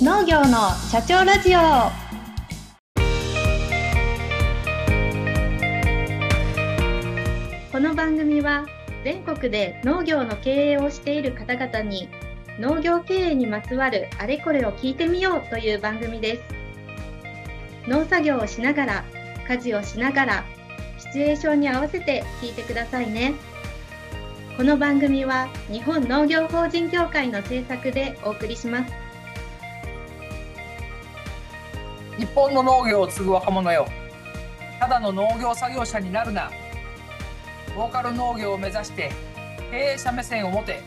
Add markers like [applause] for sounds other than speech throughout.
農業の社長ラジオ。この番組は全国で農業の経営をしている方々に農業経営にまつわるあれこれを聞いてみようという番組です。農作業をしながら家事をしながらシチュエーションに合わせて聞いてくださいね。この番組は日本農業法人協会の制作でお送りします。日本の農業を継ぐ若者よ。ただの農業作業者になるな。ローカル農業を目指して経営者目線を持て。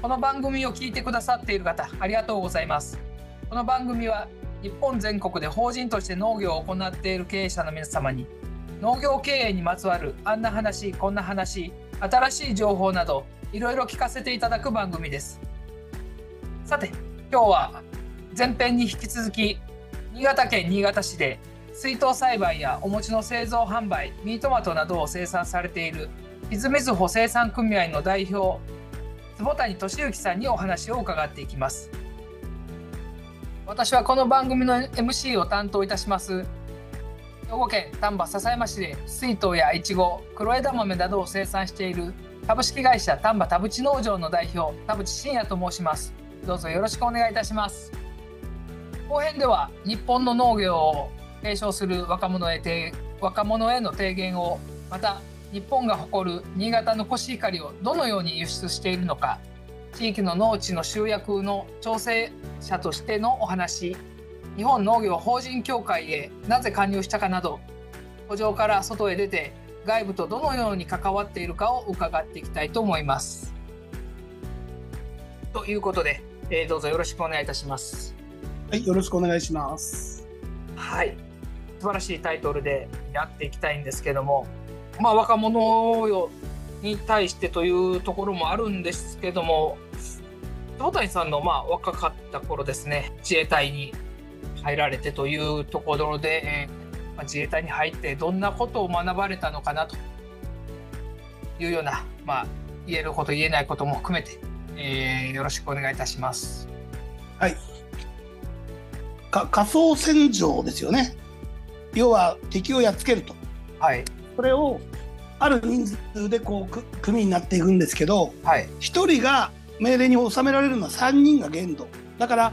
この番組を聞いてくださっている方ありがとうございます。この番組は日本全国で法人として農業を行っている経営者の皆様に農業経営にまつわるあんな話こんな話新しい情報などいろいろ聞かせていただく番組です。さて今日は前編に引き続き新潟県新潟市で水筒栽培やお餅の製造販売ミートマトなどを生産されている泉みずほ生産組合の代表坪谷俊之さんにお話を伺っていきます。私はこの番組の MC を担当いたします兵庫県丹波篠山市で水筒やいちご黒枝豆などを生産している株式会社丹波田淵農場の代表田淵真也と申します。どうぞよろしくお願いいたします。後編では日本の農業を継承する若者へ若者への提言をまた日本が誇る新潟のコシヒカリをどのように輸出しているのか地域の農地の集約の調整者としてのお話日本農業法人協会へなぜ加入したかなど補助から外へ出て外部とどのように関わっているかを伺っていきたいと思います。ということで、えー、どうぞよろしくお願いいたします。はい、よろしくお願いします。はい、素晴らしいタイトルでやっていきたいんですけども、まあ若者に対してというところもあるんですけども、坪谷さんのまあ若かった頃ですね、自衛隊に入られてというところで、え自衛隊に入ってどんなことを学ばれたのかなというような、まあ、言えること言えないことも含めて、えー、よろしくお願いいたします。はい。か仮想戦場ですよね。要は敵をやっつけると。はい。それをある人数でこう組になっていくんですけど、はい、1人が命令に収められるのは3人が限度。だから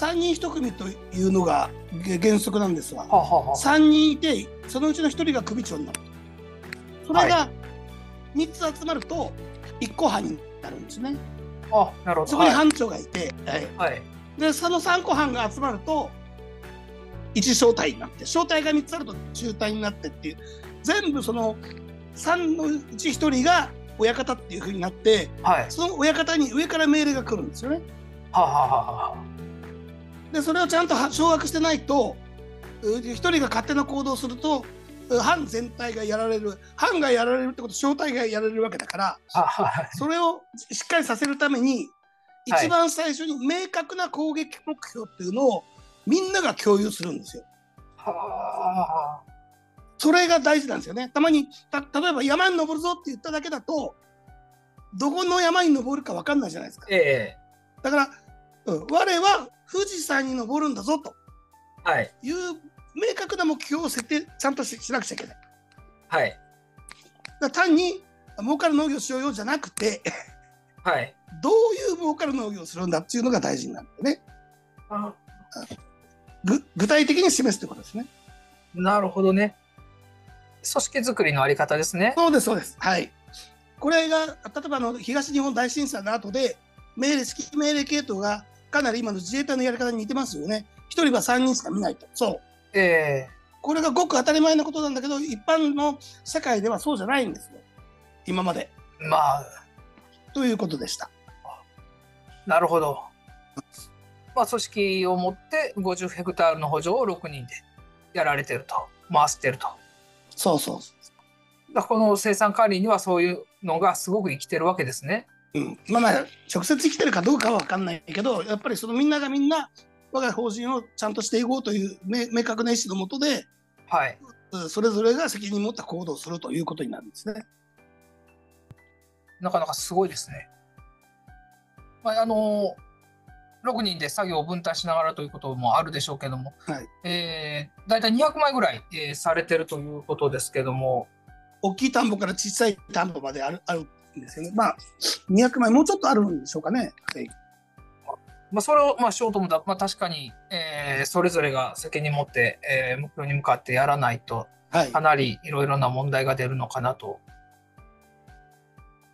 3人1組というのが原則なんですが、ははは3人いてそのうちの1人が首長になる。それが3つ集まると1個班になるんですね。あなるほど。そこに班長がいて、はい、はい、でその3個班が集まると1小隊になって小隊が3つあると中隊になってっていう全部その3のうち1人が親方っていうふうになって、はい、その親方に上から命令が来るんですよね。ははははでそれをちゃんと掌握してないと一人が勝手な行動をすると班全体がやられる班がやられるってこと正体がやられるわけだからそれをしっかりさせるために一番最初に明確な攻撃目標っていうのをみんなが共有するんですよ。それが大事なんですよね。たまにた例えば山に登るぞって言っただけだとどこの山に登るか分かんないじゃないですか。ええ、だから、うん、我は富士山に登るんだぞという明確な目標を設定ちゃんとしなくちゃいけない。はい、だ単に儲かる農業しようよじゃなくてはい、どういう儲かる農業をするんだっていうのが大事になるんでね。ぐ具体的に示すということですね。なるほどね。組織づくりのあり方ですね。そうですそうです。はい。これが例えばの東日本大震災の後で命令指揮命令系統がかなり今の自衛隊のやり方に似てますよね。1人は3人しか見ないと。そう。えー、これがごく当たり前のことなんだけど、一般の社会ではそうじゃないんですよ。今まで。まあ。ということでした。なるほど。まあ、組織を持って50ヘクタールの補助を6人でやられてると。回してると。そうそうそう。だこの生産管理にはそういうのがすごく生きてるわけですね。うん、まあまあ直接生きてるかどうかは分かんないけどやっぱりそのみんながみんな我が法人をちゃんとしていこうという明確な意思のもとで、はい、それぞれが責任を持った行動をするということになるんですね。なかなかすごいですね。まあ、あの6人で作業を分担しながらということもあるでしょうけども、はいえー、大体200枚ぐらい、えー、されてるということですけども大きい田んぼから小さい田んぼまであるあるんですよね。まあ200枚もうちょっとあるんでしょうかね。はいまあ、それを、まあ、しようと思ったら、まあ、確かに、えー、それぞれが責任持って、えー、目標に向かってやらないとはいかなりいろいろな問題が出るのかなと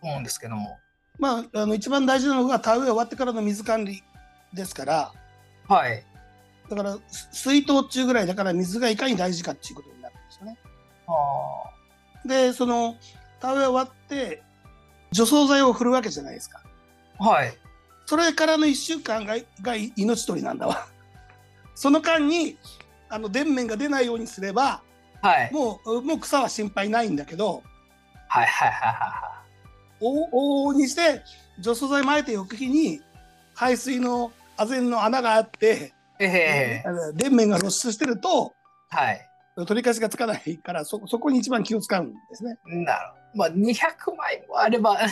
思うんですけども。まあ、あの一番大事なのが田植え終わってからの水管理ですからはい。だからす水筒中ぐらいだから水がいかに大事かっていうことになるんですよね。あでその田植え終わって除草剤を振るわけじゃないですか。ーはい。それからの1週間がが命取りなんだわ。[laughs] その間にあの電面が出ないようにすればはい。もうもう草は心配ないんだけどはいはいはいは往々にして除草剤撒いておく日に排水のあぜんの穴があって、い。ええあの電面が露出してるとはい。取り返しがつかないからそそこに一番気を使うんですね。なるほど。まあ、200枚もあれば。[laughs]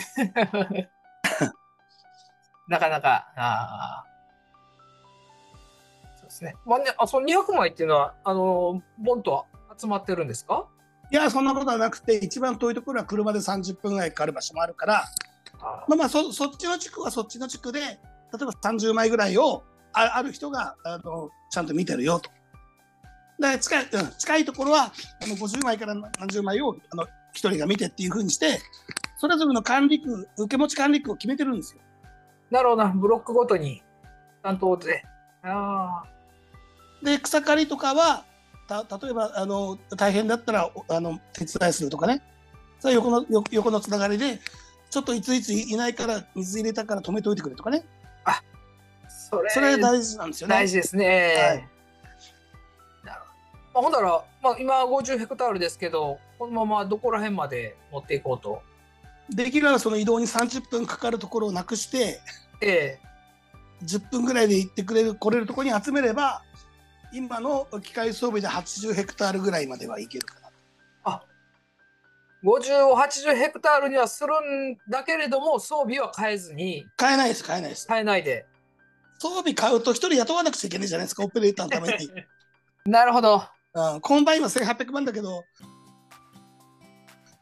なかなか、あー。そうですね。まあね、あその200枚っていうのは、あの、ボンと集まってるんですか？いやそんなことはなくて一番遠いところは車で30分ぐらいかかる場所もあるから。あまあまあそそっちの地区はそっちの地区で例えば30枚ぐらいをあある人があのちゃんと見てるよと。で近い、うん、近いところはあの50枚から何十枚をあの1人が見てっていうふうにしてそれぞれの管理区受け持ち管理区を決めてるんですよ。なるほどな、ブロックごとに担当で。あで草刈りとかはた例えばあの大変だったらおあの手伝いするとかねそれは横のよ横のつながりでちょっといついついないから水入れたから止めておいてくれとかねあ、それそれ大事なんですよね。大事ですね。はい。まあ、ほんだら、まあ、今50ヘクタールですけど、このままどこら辺まで持っていこうと。できればその移動に30分かかるところをなくしてええ10分ぐらいで行ってくれる来れるところに集めれば今の機械装備で80ヘクタールぐらいまではいけるかな。50を80ヘクタールにはするんだけれども装備は変えずに買えないです買えないです。変えないで装備買うと1人雇わなくちゃいけないじゃないですかオペレーターのために。[laughs] なるほどうん、コンバインは1800万だけど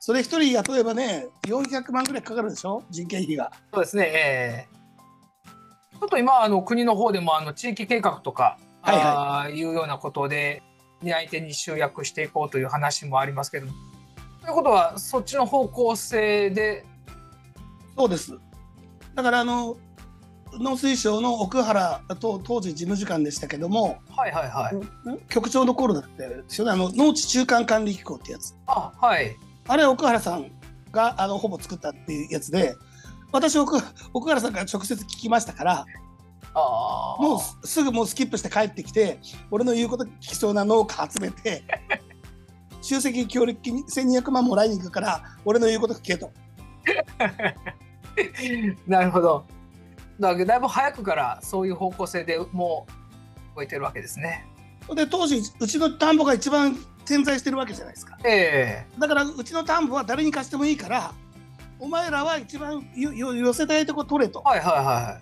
それ1人雇えばね400万ぐらいかかるでしょ？人件費が。そうですねええ。ちょっと今あの国の方でもあの地域計画とか、はいはい。ああいうようなことで担い手に集約していこうという話もありますけども。ということはそっちの方向性で？そうです。だからあの農水省の奥原と当時事務次官でしたけども、はいはいはい、局長の頃だったですよね。あの農地中間管理機構ってやつ。あはい。あれは奥原さんがあのほぼ作ったっていうやつで私奥奥原さんから直接聞きましたからああもうすすぐもうスキップして帰ってきて俺の言うこと聞きそうな農家集めて [laughs] 集積協力金1200万もらいに行くから俺の言うこと聞けと。[laughs] なるほど。だからだいぶ早くからそういう方向性でもう動いてるわけですね。で当時うちの田んぼが一番点在してるわけじゃないですかえだからうちの田んぼは誰に貸してもいいからお前らは一番よよ寄せたいとこ取れとえはいはいは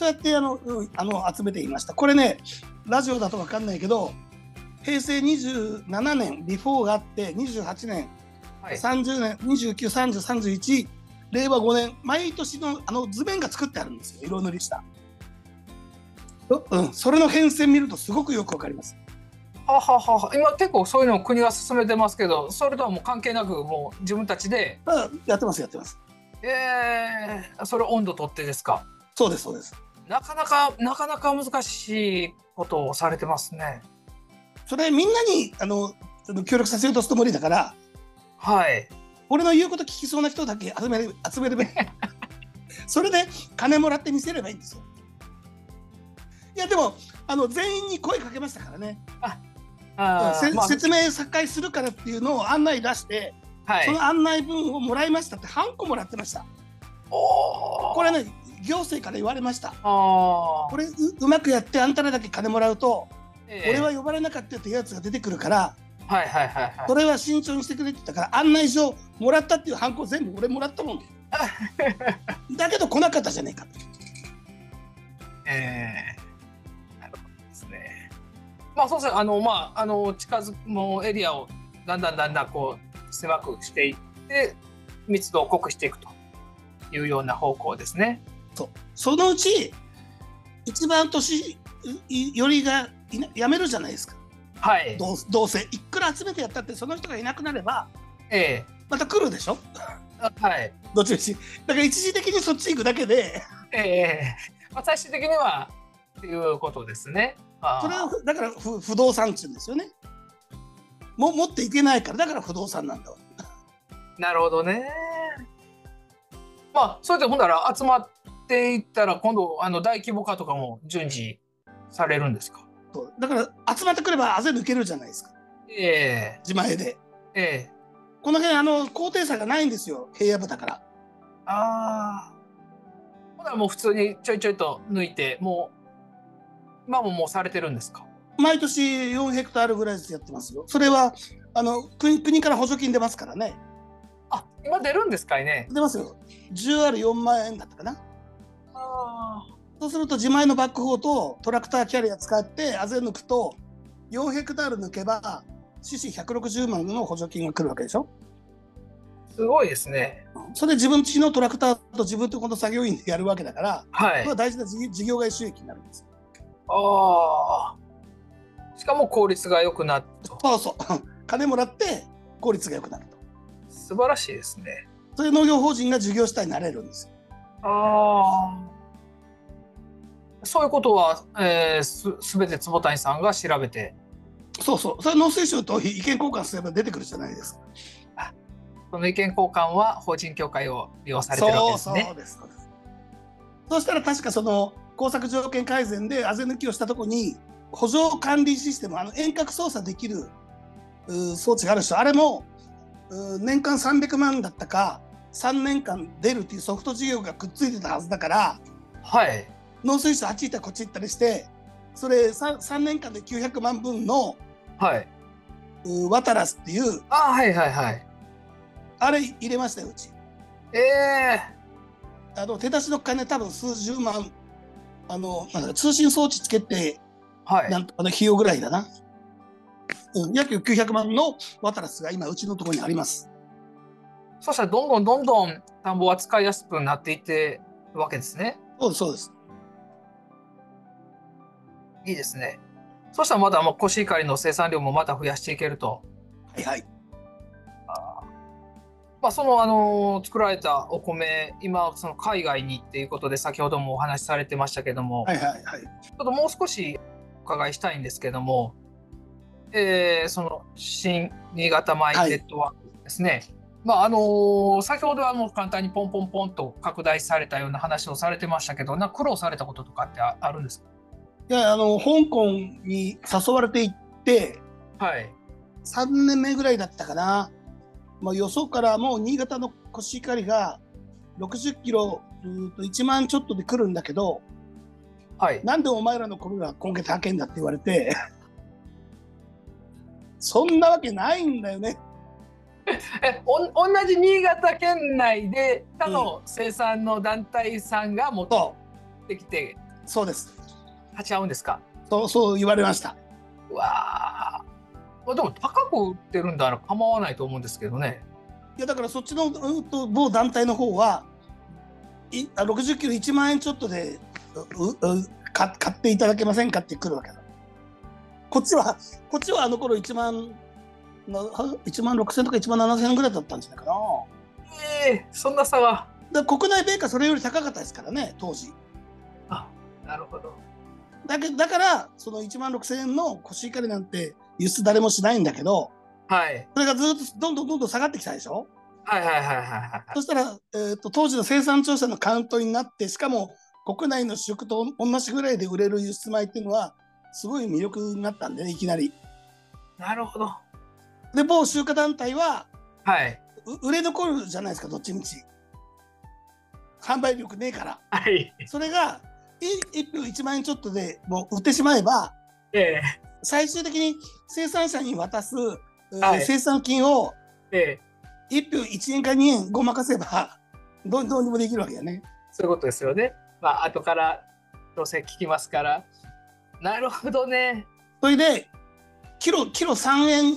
そうやってあの、うんあの集めていました。これね、ラジオだと分かんないけど、平成27年、ビフォーがあって、28年、い。はい、30年、29、30、31、令和5年、毎年のあの図面が作ってあるんですよ、色塗りした。ううん、それの変遷見るとすごくよくわかります。はははは今結構そういうのを国が進めてますけどそれとはもう関係なくもう自分たちで、あやってます、やってます。えー、それ温度取ってですか？そうです、そうです。なかなかなかなか難しいことをされてますね。それみんなにあのあの協力させようとすると無理だから、はい。俺の言うこと聞きそうな人だけ集めれ集めればいいそれで金もらって見せればいいんですよ。いやでもあの全員に声かけましたからね、せあーまあ。説明再開するからっていうのを案内出して、はい。その案内文をもらいましたってハンコもらってました。おー。これね行政から言われました。これううまくやってあんたらだけ金もらうと、ええ。俺は呼ばれなかったってやつが出てくるからはいはいはいはい。それは慎重にしてくれって言ったから案内状もらったっていうハンコ全部俺もらったもん [laughs] だけど来なかったじゃねえかええなるほどですね。まあそうですね。あのまああの近づくもうエリアをだんだんだんだんこう狭くしていって密度を濃くしていくというような方向ですね。そのうち一番年寄りがいな辞めるじゃないですかはい。どうどうせいくら集めてやったってその人がいなくなればえまた来るでしょ？えはい。どっちみちだから一時的にそっち行くだけでええまあ最終的にはっていうことですね。それはだから不不動産っていうんですよねも持っていけないからだから不動産なんだわなるほどね。まあそれでほんなら集まっていったら今度あの大規模化とかも順次されるんですか？そう。だから集まってくればあぜ抜けるじゃないですか。ええ。自前で。ええ。この辺あの高低差がないんですよ。平野部だから。ああ。ほらもう普通にちょいちょいと抜いてもう今ももうされてるんですか？毎年4ヘクタールぐらいずつやってますよ。それはあの国国から補助金出ますからね。あ今出るんですかいね？出ますよ。10R4 万円だったかな。あそうすると自前のバックホーとトラクターキャリア使ってあぜ抜くと4ヘクタール抜けば獅子160万の補助金が来るわけでしょ？すごいですね。それ自分ちのトラクターと自分とこの作業員でやるわけだから、はいこれは。大事な事事業外収益になるんです。ああ。しかも効率が良くなると。そうそう。[laughs] 金もらって効率が良くなると。素晴らしいですね。そういう農業法人が事業主体になれるんですよ。ああ。そういうことは、えー、すすべて坪谷さんが調べて、そうそう。それ農水省と意見交換すれば出てくるじゃないですか。その意見交換は法人協会を利用されてるわけですね。そうです。そうです。そうしたら確かその工作条件改善であぜ抜きをしたとこに補助管理システムあの遠隔操作できる装置があるでしょあれも年間300万だったか3年間出るっていうソフト事業がくっついてたはずだからはい。農水省あっち行ったりこっち行ったりしてそれ 3, 3年間で900万分のはい。ワタラスっていうあーはいはいはい。あれ入れましたようち。ええあの手出しの金多分数十万あの通信装置つけてはい。なんとかの費用ぐらいだな。うん、約900万のワタラスが今うちのところにあります。そしたらどんどんどんどん田んぼは使いやすくなっていってるわけですね。そうですそうです。いいですね。そしたらまだもうコシヒカリの生産量もまた増やしていけると。はいはい。まあ、その、あの作られたお米今その海外にっていうことで先ほどもお話しされてましたけども、はいはいはい。ちょっともう少しお伺いしたいんですけども、えーその新新潟米ネットワークですね、まああの先ほどはもう簡単にポンポンポンと拡大されたような話をされてましたけどな苦労されたこととかってああるんですいやあの香港に誘われていってかはい3年目ぐらいだったかな。まあよそからもう新潟のコシヒカリが60キロと1万ちょっとで来るんだけど、はいなんでお前らの米が今月高けんだって言われて。そんなわけないんだよね。[laughs] えおん同じ新潟県内で他の生産の団体さんが持っそてきてう、そうです。立ち会うんですか？そう、そう言われました。うわあでも高く売ってるんだら構わないと思うんですけどねいやだからそっちのうんと某団体の方はいあ60キロ1万円ちょっとでううか買っていただけませんかって来るわけだ。こっちはこっちはあの頃1万な1万6000とか1万7000円ぐらいだったんじゃないかな。ええそんな差がだから国内米価それより高かったですからね当時。あなるほどだけだからその1万6000円のコシヒカリなんて輸出誰もしないんだけどはいそれがずっとどんどんどんどん下がってきたでしょ？はいはいはいはいはいそしたら、えー、と当時の生産調査のカウントになってしかも国内の主食と同じぐらいで売れる輸出米っていうのはすごい魅力になったんでねいきなり。なるほどで某集荷団体ははい。う売れ残るじゃないですかどっちみち。販売力ねえから。はい。それがい1票1万円ちょっとでもう売ってしまえばええ最終的に生産者に渡すはい、生産金を1票1円か2円ごまかせばどどうにもできるわけやね。そういうことですよね。まあ後からどうせ聞きますから。なるほどね。それでキロキロ3円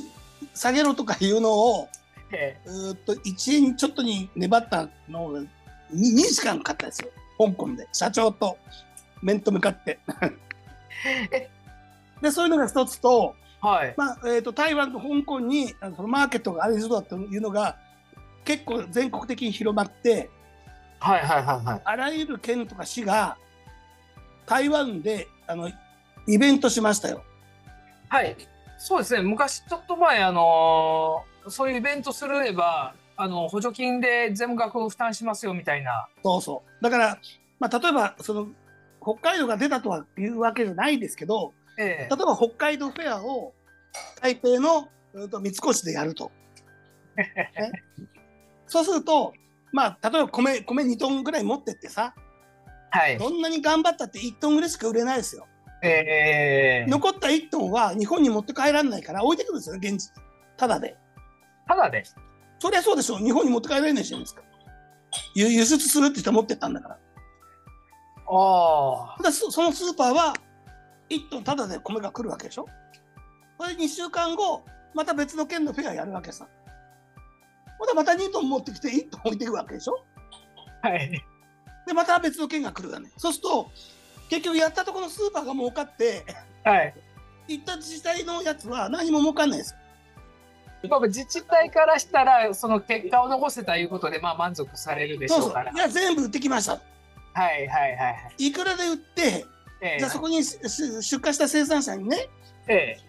下げろとかいうのを、ええ、うっと1円ちょっとに粘ったのを 2, 2時間かかったんですよ香港で社長と面と向かって。でそういうのが一つと,、はいまあえーと、台湾と香港にあのそのマーケットがありそうだというのが結構全国的に広まって、はいはいはいはい、あらゆる県とか市が台湾であのイベントしましたよ。はいそうですね昔ちょっと前あのー、そういうイベントすればあの補助金で全額負担しますよみたいな。そうそうだから、まあ、例えばその北海道が出たとはいうわけじゃないですけど、ええ、例えば北海道フェアを台北の三越でやると。[laughs] そうすると、まあ、例えば米米2トンぐらい持ってってさ、はい、どんなに頑張ったって1トンぐらいしか売れないですよ。えー、残った1トンは日本に持って帰らないから置いてくるんですよ、現実。ただで。ただで？そりゃそうでしょう。日本に持って帰られないじゃないですか。輸輸出するって人は持ってったんだから。ああ。そのスーパーは1トンただで米が来るわけでしょ？それ2週間後、また別の県のフェアやるわけさ。ほんでまた2トン持ってきて1トン置いていくわけでしょ？はい。で、また別の県が来るわね。そうすると、結局やったところのスーパーが儲かって、はい。行った自治体のやつは何も儲かんないです。自治体からしたらその結果を残せたいうことでまあ満足されるでしょうからいや全部売ってきましたはいはいはいい。くらで売って、ええ、じゃあそこに出荷した生産者にね、ええ、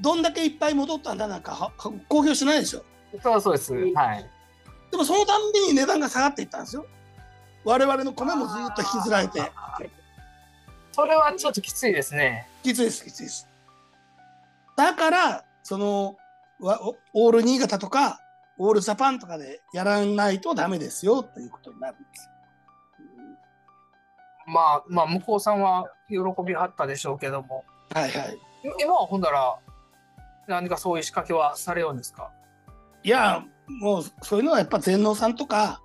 どんだけいっぱい戻ったんだなんか公表しないでしょ？そうそうです。はい。でもそのたんびに値段が下がっていったんですよ。我々の米もずっと引きずられて。それはちょっときついですね。きついですきついです。だからそのオール新潟とかオールジャパンとかでやらないとダメですよということになるんです。まあまあ向こうさんは喜びはったでしょうけども。はいはい。今はほんだら何かそういう仕掛けはされようんですか？いやもうそういうのはやっぱ全農さんとか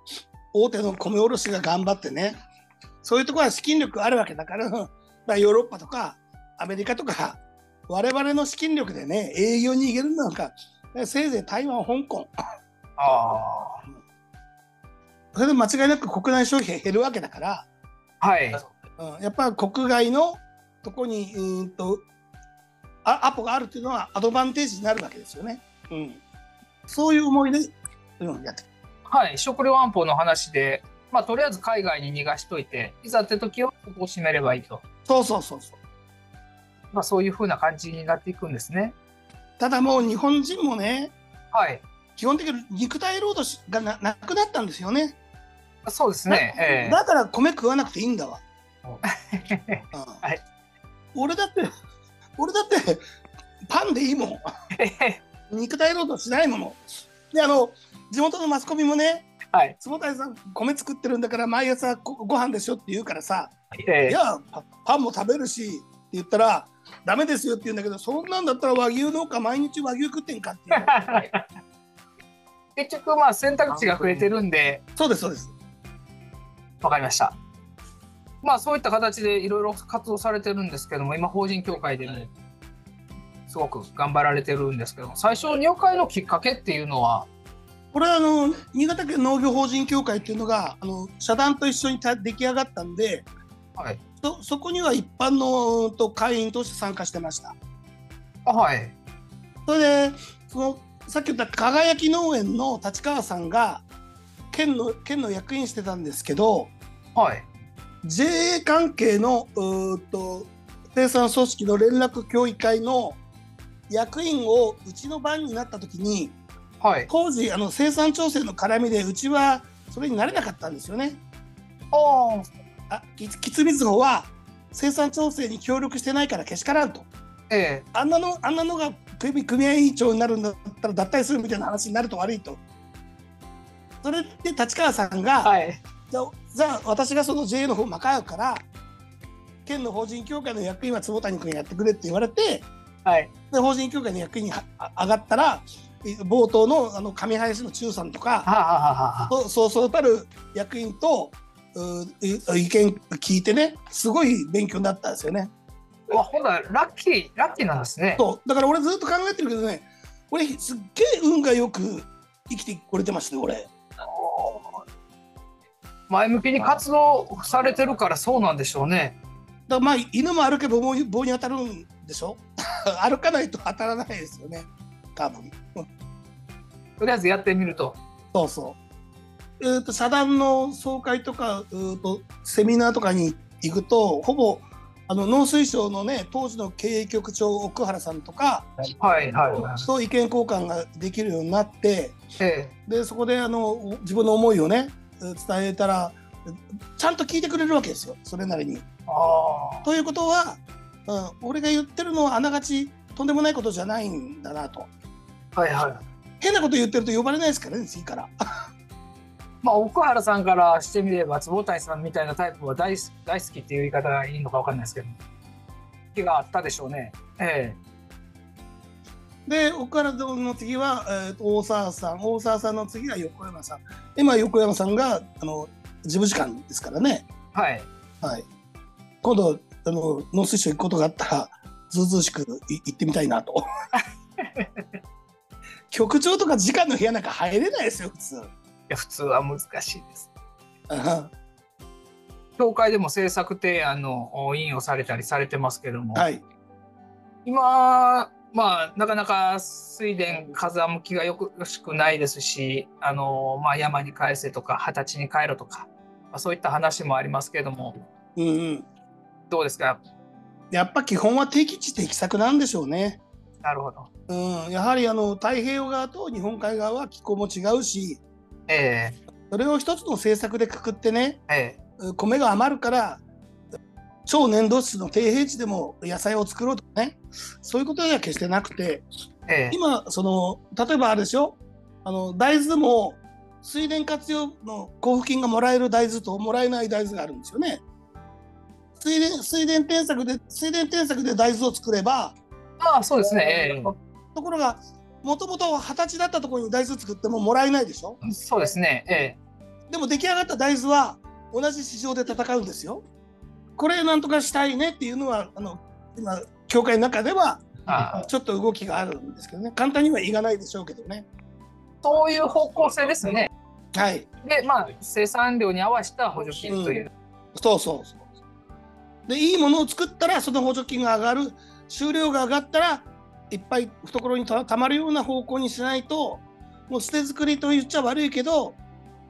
大手の米卸が頑張ってねそういうところは資金力あるわけだから [laughs] ヨーロッパとかアメリカとか我々の資金力でね営業に行けるのかせいぜい台湾香港あそれで間違いなく国内消費減るわけだからはい、うん、やっぱ国外のとこにうんとあアポがあるっていうのはアドバンテージになるわけですよね、うん、そういう思いで、うん、やって。はい。食料安保の話でまあとりあえず海外に逃がしといていざって時はここを閉めればいいと。そうそうそうそう。まあ、そういうふうな感じになっていくんですね。ただもう日本人もね、はい、基本的に肉体労働がななくなったんですよね。そうですね。だえー、だから米食わなくていいんだわ。[laughs] はい、俺だって俺だってパンでいいもん。[laughs] 肉体労働しないもの。であの地元のマスコミもね、はい、坪谷さん米作ってるんだから毎朝ごご飯でしょって言うからさ、えー、いやパンも食べるしって言ったらダメですよって言うんだけどそんなんだったら和牛農家毎日和牛食ってんかって [laughs] 結局まあ選択肢が増えてるんでそうですそうですわかりましたまあそういった形でいろいろ活動されてるんですけども今法人協会でもすごく頑張られてるんですけど最初入会のきっかけっていうのは？これはあの新潟県農業法人協会っていうのがあの社団と一緒に出来上がったんで、はい、そそこには一般のと会員として参加してました。はい。それでそのさっき言った輝き農園の立川さんが県の県の役員してたんですけど、はい、JA 関係のうと生産組織の連絡協議会の役員をうちの番になった時に、はい、当時あの生産調整の絡みでうちはそれになれなかったんですよね。ああきつみずほは生産調整に協力してないからけしからんと、ええ、あんなのあんなのが組組合委員長になるんだったら脱退するみたいな話になると悪いとそれで立川さんが、はい、じゃあじゃあ私がその JA の方任うから県の法人協会の役員は坪谷君やってくれって言われて、はい、で法人協会の役員に上がったら冒頭のあの上林の中さんとか、はあ、はあはあ、そうそうたる役員とう意見聞いてねすごい勉強になったんですよね。わほらラッキーラッキーなんですね。そうだから俺ずっと考えてるけどね俺すっげえ運がよく生きてこれてますね俺。前向きに活動されてるからそうなんでしょうね。だまあ犬も歩けば棒に棒に当たるんでしょ？[laughs] 歩かないと当たらないですよね多分。とりあえずやってみると。そうそう。えー、と社団の総会とかうーとセミナーとかに行くとほぼあの農水省のね当時の経営局長奥原さんとかはいはい。と意見交換ができるようになってえでそこであの自分の思いをね伝えたらちゃんと聞いてくれるわけですよそれなりに。ということは、うん、俺が言ってるのはあながちとんでもないことじゃないんだなと。あ。はいはい。変なこと言ってると呼ばれないですからね次から。[laughs] まあ奥原さんからしてみれば坪谷さんみたいなタイプは大好大好きっていう言い方がいいのかわかんないですけど。気があったでしょうね。えで奥原の次は、えーと大沢さん。大沢さんの次は横山さん。今横山さんがあの事務次官ですからね、え。はい。はい、今度あの農水省行くことがあったらずうずうしくい行ってみたいなと。[laughs] 局長とか次官の部屋なんか入れないですよ普通。いや普通は難しいです。あ協会でも政策提案の委員をされたりされてますけども、はい。今まあなかなか水田風向きがよくよしくないですしあの、まあ、山に返せとか二十歳に帰ろとか、まあ、そういった話もありますけども。うんうん。どうですか？やっぱ基本は適地適作なんでしょうね。なるほど。うん、やはりあの太平洋側と日本海側は気候も違うしえそれを一つの政策でくくってねええ。米が余るから超粘土質の低平地でも野菜を作ろうとかね。そういうことでは決してなくて。ええ。え今その例えばあれでしょあの大豆でも水田活用の交付金がもらえる大豆ともらえない大豆があるんですよね。水田水田添削で水田添削で大豆を作ればああそうですね、ええところがもともと二十歳だったところに大豆作ってももらえないでしょ？そうですね、ええ。でも出来上がった大豆は同じ市場で戦うんですよ。これなんとかしたいねっていうのはあの今協会の中ではちょっと動きがあるんですけどね簡単には言わないでしょうけどね。そういう方向性ですね。はいでまあ生産量に合わせた補助金という、そうそうそう。でいいものを作ったらその補助金が上がる収量が上がったらいっぱい懐にたたまるような方向にしないともう捨て作りと言っちゃ悪いけど、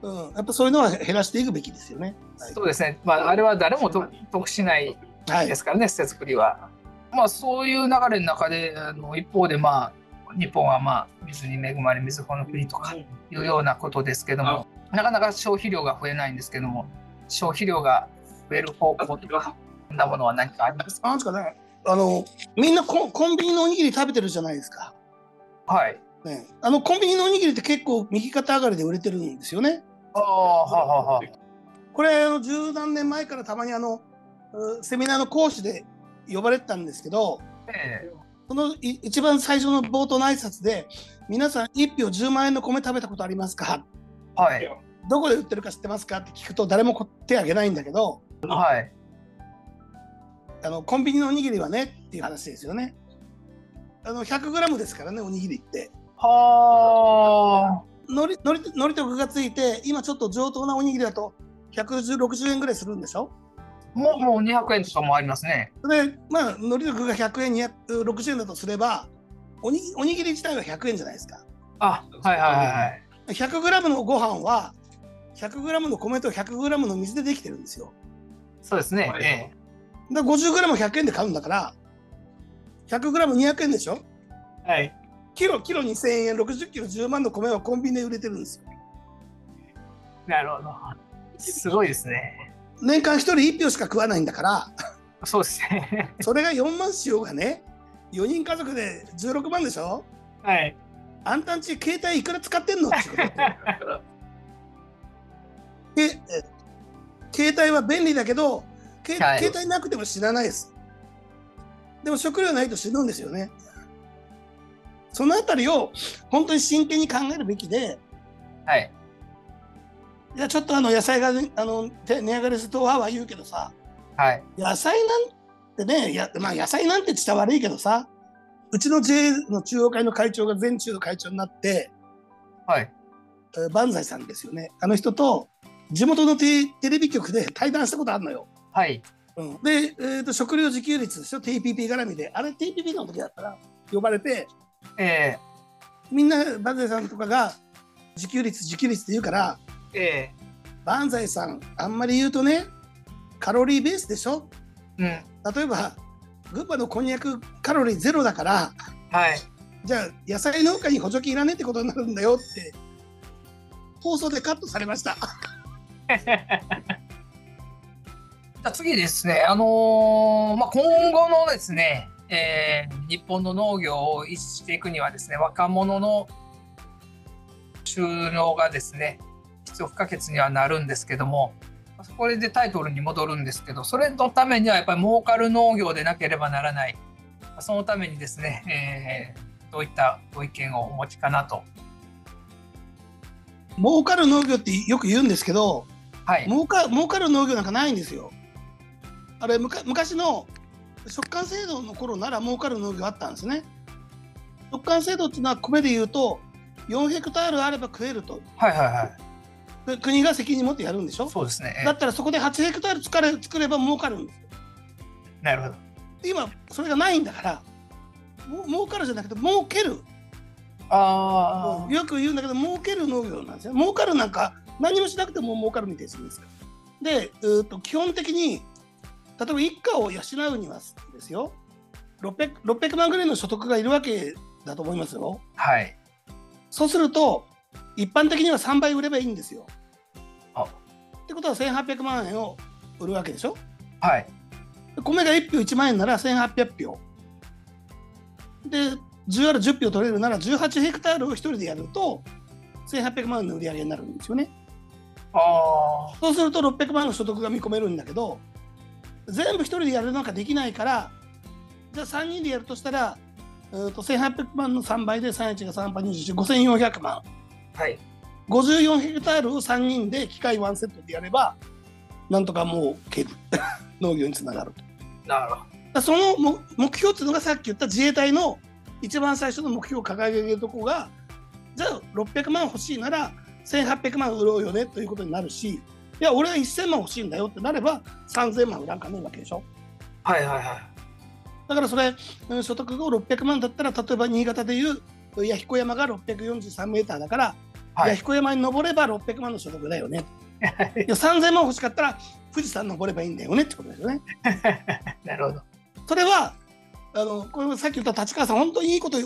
うん、やっぱそういうのは減らしていくべきですよね。そうですね、まあ、あれは誰もと得しないはいですからね、捨て作りは。まあそういう流れの中であの一方でまあ日本はまあ水に恵まれ水穂の国とかいうようなことですけどもなかなか消費量が増えないんですけども消費量が増える方向とかそんなものは何かありますか？なんですかねあのみんなココンビニのおにぎり食べてるじゃないですか。はい。ね、あのコンビニのおにぎりって結構右肩上がりで売れてるんですよね。ああはあはあはあこれあの十何年前からたまにあのうセミナーの講師で呼ばれてたんですけどええそのい一番最初の冒頭の挨拶で「皆さん1票10万円の米食べたことありますか？はいどこで売ってるか知ってますか?」って聞くと誰もこ手挙げないんだけどはいあのコンビニのおにぎりはねっていう話ですよね。あの 100g ですからねおにぎりって。はのりのりのりと具がついて今ちょっと上等なおにぎりだと160円ぐらいするんでしょ？あもうもう200円とかもありますね。でまあのりと具が100円260円だとすればおにおにぎり自体は100円じゃないですかあはいはいはいはい。100g のご飯は 100g の米と 100g の水でできてるんですよそうですね。えだから 50g100 円で買うんだから 100g200 円でしょ？えはい。キロキロ2000円60キロ10万の米はコンビニで売れてるんですよなるほど。すごいですね。年間1人1票しか食わないんだからそうですね。それが4万しようがね4人家族で16万でしょ？はい。あんたんち携帯いくら使ってんのってことええ携帯は便利だけどけはい携帯なくても死なないですでも食料ないと死ぬんですよねそのあたりを本当に真剣に考えるべきで、はい。いや、ちょっとあの野菜が、ね、あの値上がりするとはは言うけどさ、はい。野菜なんてね、やまあ、野菜なんて言ったら悪いけどさ、うちの J の中央会の会長が全中の会長になって、はい。万歳さんですよね。あの人と地元のテレビ局で対談したことあるのよ。はい。うん、で、えーと、食料自給率でしょ？TPP 絡みであれ TPP の時だったら呼ばれて、えー、みんな万歳さんとかが自給率自給率って言うから、えー、万歳さんあんまり言うとねカロリーベースでしょ、うん、例えば群馬のこんにゃくカロリーゼロだから、はい、じゃあ野菜農家に補助金いらねえってことになるんだよって放送でカットされました。[laughs] じゃ次ですね、あのー、まあ、今後のですね、えー、日本の農業を維持していくにはですね、若者の収納がですね、必要不可欠にはなるんですけども、これでタイトルに戻るんですけど、それのためにはやっぱり儲かる農業でなければならない。そのためにですね、えー、どういったご意見をお持ちかなと。儲かる農業ってよく言うんですけど、はい、儲か儲かる農業なんかないんですよ。あれ昔の食感制度の頃なら儲かる農業あったんですね。食感制度っていうのは米で言うと4ヘクタールあれば食えると。はいはいはい。国が責任持ってやるんでしょ？そうですね。だったらそこで8ヘクタール作れ作れば儲かるんですよ。なるほど。今それがないんだからも儲かるじゃなくて儲ける。ああ。よく言うんだけど儲ける農業なんですよ。儲かるなんか何もしなくても儲かるみたいですで、うと基本的に例えば一家を養うにはですよ 600, 600万ぐらいの所得がいるわけだと思いますよ。はい。そうすると一般的には3倍売ればいいんですよ。あってことは1800万円を売るわけでしょ？はい。米が1票1万円なら1800票。で 10R10 票取れるなら18ヘクタールを1人でやると1800万円の売り上げになるんですよね。あそうすると600万の所得が見込めるんだけど全部1人でやるなんかできないからじゃあ3人でやるとしたらうと1800万の3倍で31が3倍24、5400万。はい。54ヘクタールを3人で機械ワンセットでやれば、なんとかもう蹴る。[laughs] 農業につながると。なるほど。その目標っていうのがさっき言った自衛隊の一番最初の目標を掲げるとこが、じゃあ600万欲しいなら1800万売ろうよねということになるし、いや、俺は1000万欲しいんだよってなれば3000万売らんかねえわけでしょ。はいはいはい。だからそれ、所得が600万だったら、例えば新潟でいう弥彦山が643メーターだから、はい、弥彦山に登れば600万の所得だよね。[laughs] いや3000万欲しかったら富士山登ればいいんだよねってことですよね。[laughs] なるほど。それはあのこれさっき言った立川さん本当にいいこと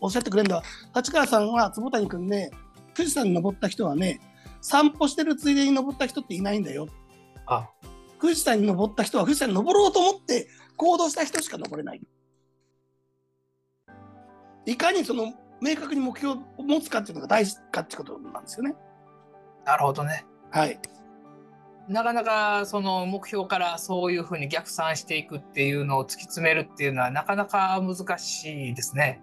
おっしゃってくれるんだ立川さんは坪谷君ね富士山に登った人はね散歩してるついでに登った人っていないんだよ。あ富士山に登った人は富士山に登ろうと思って行動した人しか登れない。いかにその明確に目標を持つかっていうのが大事かってことなんですよね。なるほどね。はい。なかなかその目標からそういうふうに逆算していくっていうのを突き詰めるっていうのはなかなか難しいですね。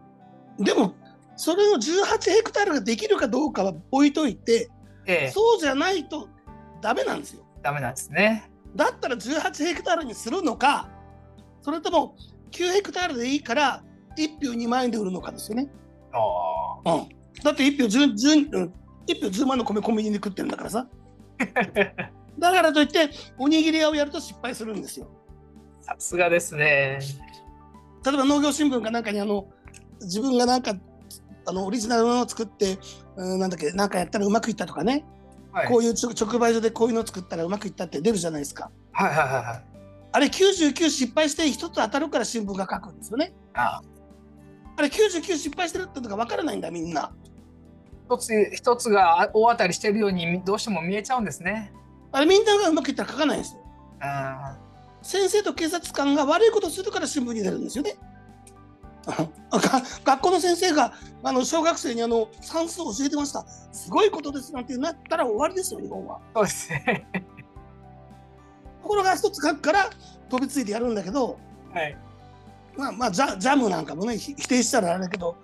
でもそれの18ヘクタールができるかどうかは置いといて、ええ、そうじゃないとダメなんですよ。ダメなんですね。だったら18ヘクタールにするのかそれとも9ヘクタールでいいから1票2万円で売るのかですよね。あうん、だって1票 10, 10, 1票10万の米コンビニで食ってるんだからさ。[laughs] だからといっておにぎり屋をやると失敗するんですよ。さすがですね。例えば農業新聞かなんかにあの自分がなんかあのオリジナルのを作って、うん、なんだっけなんかやったらうまくいったとかね、はい、こういう直売所でこういうのを作ったらうまくいったって出るじゃないですか。はいはいはいはい。あれ99失敗して1つ当たるから新聞が書くんですよね。あああれ99失敗してるってのが分からないんだみんな。一つ一つが大当たりしてるようにどうしても見えちゃうんですね。あれみんながうまくいったら書かないんですよ。あ先生と警察官が悪いことするから新聞に出るんですよね。学校の先生があの小学生にあの算数を教えてました。すごいことですなんてなったら終わりですよ日本は。そうですね。ところが一つ書くから飛びついてやるんだけど、はい、まあまあジャジャムなんかもね否定したらあれだけど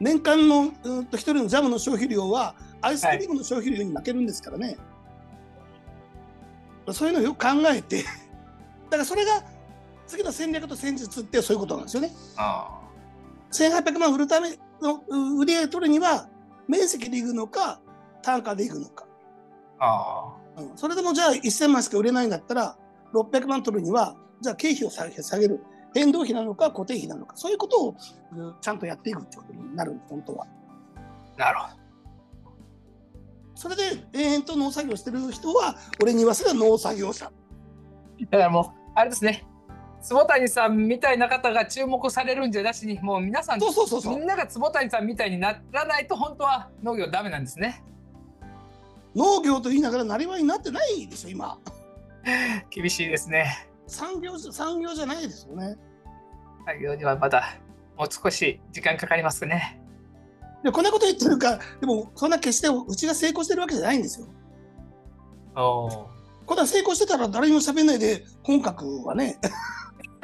年間のうんと一人のジャムの消費量はアイスクリームの消費量に負けるんですからね、はい、そういうのをよく考えてだからそれが次の戦略と戦術ってそういうことなんですよね。あ1800万売るための売り上げ取るには面積でいくのか単価でいくのか。あうん、それでもじゃあ1000万しか売れないんだったら600万取るにはじゃあ経費を下げる変動費なのか固定費なのかそういうことをちゃんとやっていくってことになる本当は。なるほど。それで永遠と農作業してる人は俺に言わせれば農作業者。だからもうあれですね坪谷さんみたいな方が注目されるんじゃなしにもう皆さんみんなが坪谷さんみたいにならないと本当は農業ダメなんですね。農業と言いながらなりわいになってないでしょ今。[laughs] 厳しいですね。産業産業じゃないですよね。産業にはまだもう少し時間かかりますね。でこんなこと言ってるかでもそんな決してうちが成功してるわけじゃないんですよ。おこれは成功してたら誰にも喋んないで本格はね。[laughs]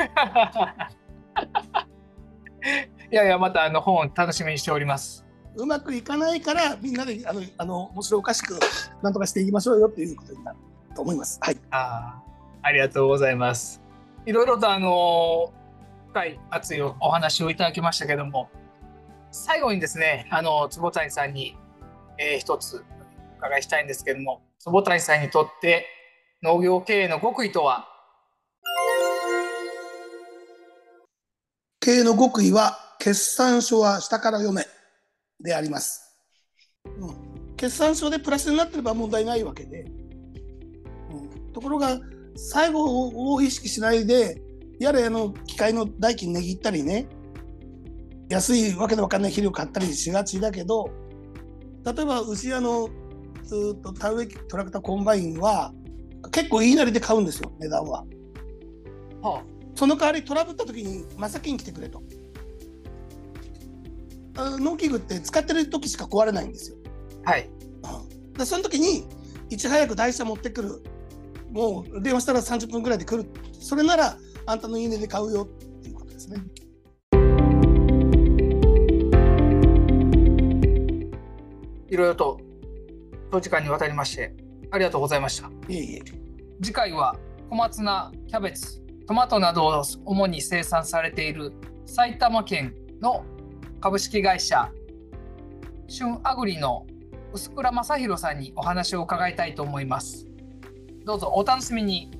[laughs] いやいやまたあの本楽しみにしております。うまくいかないからみんなであのあの面白おかしくなんとかしていきましょうよっていうことになると思います。はい。あありがとうございます。いろいろとあの深い熱いお話をいただきましたけども最後にですねあの坪谷さんに、えー、一つお伺いしたいんですけども坪谷さんにとって農業経営の極意とは？経営の極意は決算書は下から読め。であります。うん、決算書でプラスになってれば問題ないわけで、うん、ところが最後を意識しないでやれあの機械の代金値切ったりね。安いわけのわかんない肥料買ったりしがちだけど例えば牛屋のずっと田植えトラクターコンバインは結構言いなりで買うんですよ値段は。はあ、その代わりトラブった時に真先に来てくれと。農機具って使ってる時しか壊れないんですよ。はい。でその時にいち早く台車持ってくるもう電話したら30分ぐらいで来るそれならあんたのいいねで買うよっていうことですね。いろいろと長時間にわたりましてありがとうございました。いえいえ次回は小松菜、キャベツ、トマトなどを主に生産されている埼玉県の株式会社春アグリの薄倉正弘さんにお話を伺いたいと思います。どうぞお楽しみに。